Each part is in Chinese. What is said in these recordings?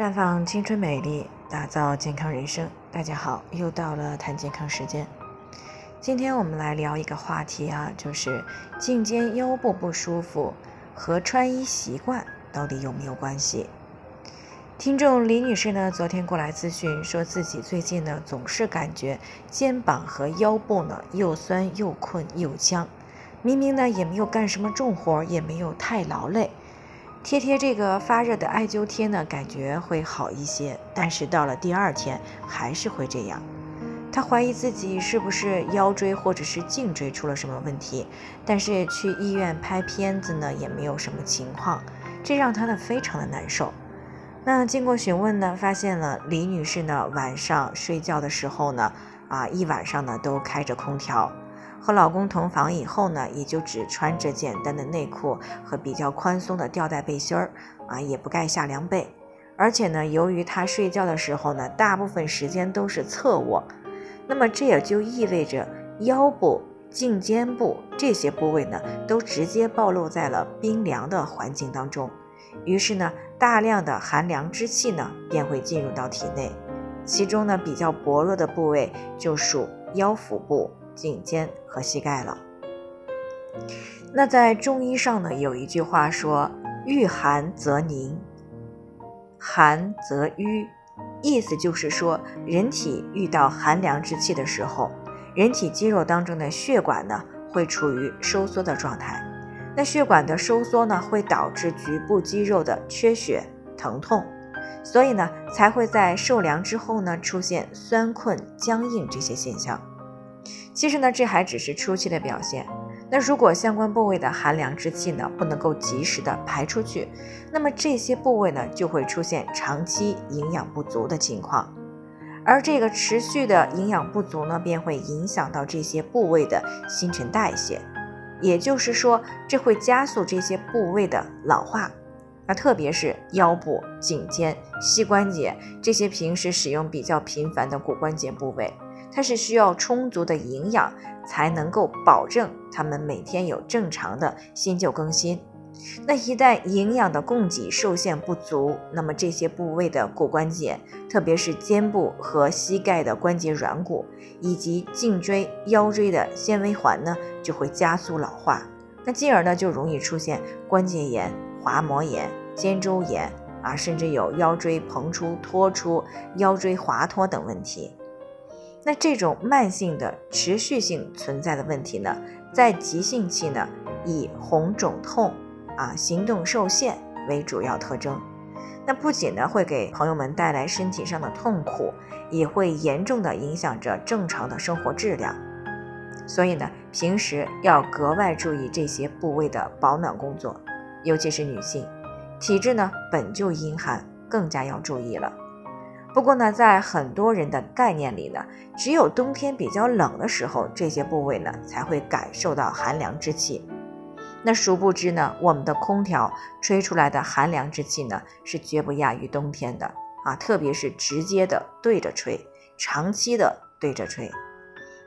绽放青春美丽，打造健康人生。大家好，又到了谈健康时间。今天我们来聊一个话题啊，就是颈肩腰部不舒服和穿衣习惯到底有没有关系？听众李女士呢，昨天过来咨询，说自己最近呢总是感觉肩膀和腰部呢又酸又困又僵，明明呢也没有干什么重活，也没有太劳累。贴贴这个发热的艾灸贴呢，感觉会好一些，但是到了第二天还是会这样。他怀疑自己是不是腰椎或者是颈椎出了什么问题，但是去医院拍片子呢，也没有什么情况，这让他呢非常的难受。那经过询问呢，发现了李女士呢晚上睡觉的时候呢，啊一晚上呢都开着空调。和老公同房以后呢，也就只穿着简单的内裤和比较宽松的吊带背心儿啊，也不盖下凉被。而且呢，由于她睡觉的时候呢，大部分时间都是侧卧，那么这也就意味着腰部、颈肩部这些部位呢，都直接暴露在了冰凉的环境当中。于是呢，大量的寒凉之气呢，便会进入到体内。其中呢，比较薄弱的部位就属腰腹部。颈肩和膝盖了。那在中医上呢，有一句话说：“遇寒则凝，寒则瘀。”意思就是说，人体遇到寒凉之气的时候，人体肌肉当中的血管呢会处于收缩的状态。那血管的收缩呢，会导致局部肌肉的缺血、疼痛，所以呢，才会在受凉之后呢，出现酸困、僵硬这些现象。其实呢，这还只是初期的表现。那如果相关部位的寒凉之气呢，不能够及时的排出去，那么这些部位呢，就会出现长期营养不足的情况。而这个持续的营养不足呢，便会影响到这些部位的新陈代谢，也就是说，这会加速这些部位的老化。那特别是腰部、颈肩、膝关节这些平时使用比较频繁的骨关节部位。它是需要充足的营养，才能够保证它们每天有正常的新旧更新。那一旦营养的供给受限不足，那么这些部位的骨关节，特别是肩部和膝盖的关节软骨，以及颈椎、腰椎的纤维环呢，就会加速老化。那进而呢，就容易出现关节炎、滑膜炎、肩周炎啊，甚至有腰椎膨出、脱出、腰椎滑脱等问题。那这种慢性的、持续性存在的问题呢，在急性期呢，以红肿痛啊、行动受限为主要特征。那不仅呢会给朋友们带来身体上的痛苦，也会严重的影响着正常的生活质量。所以呢，平时要格外注意这些部位的保暖工作，尤其是女性，体质呢本就阴寒，更加要注意了。不过呢，在很多人的概念里呢，只有冬天比较冷的时候，这些部位呢才会感受到寒凉之气。那殊不知呢，我们的空调吹出来的寒凉之气呢，是绝不亚于冬天的啊！特别是直接的对着吹，长期的对着吹。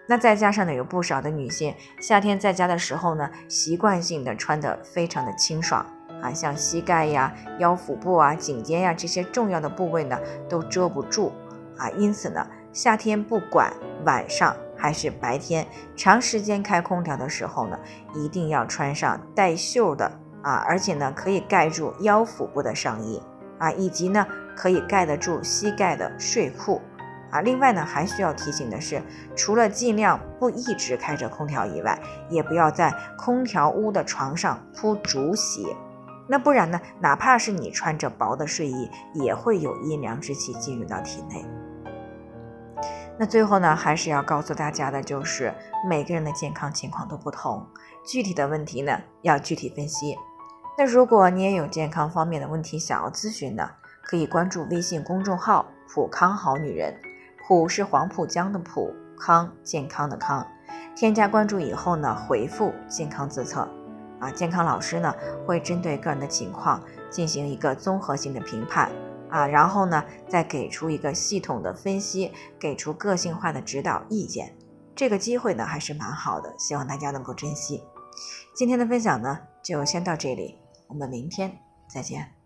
那再加上呢，有不少的女性夏天在家的时候呢，习惯性的穿得非常的清爽。啊，像膝盖呀、腰腹部啊、颈肩呀这些重要的部位呢，都遮不住啊。因此呢，夏天不管晚上还是白天，长时间开空调的时候呢，一定要穿上带袖的啊，而且呢可以盖住腰腹部的上衣啊，以及呢可以盖得住膝盖的睡裤啊。另外呢，还需要提醒的是，除了尽量不一直开着空调以外，也不要在空调屋的床上铺竹席。那不然呢？哪怕是你穿着薄的睡衣，也会有阴凉之气进入到体内。那最后呢，还是要告诉大家的，就是每个人的健康情况都不同，具体的问题呢要具体分析。那如果你也有健康方面的问题想要咨询呢，可以关注微信公众号“普康好女人”，普是黄浦江的浦，康健康的康。添加关注以后呢，回复“健康自测”。啊，健康老师呢会针对个人的情况进行一个综合性的评判啊，然后呢再给出一个系统的分析，给出个性化的指导意见。这个机会呢还是蛮好的，希望大家能够珍惜。今天的分享呢就先到这里，我们明天再见。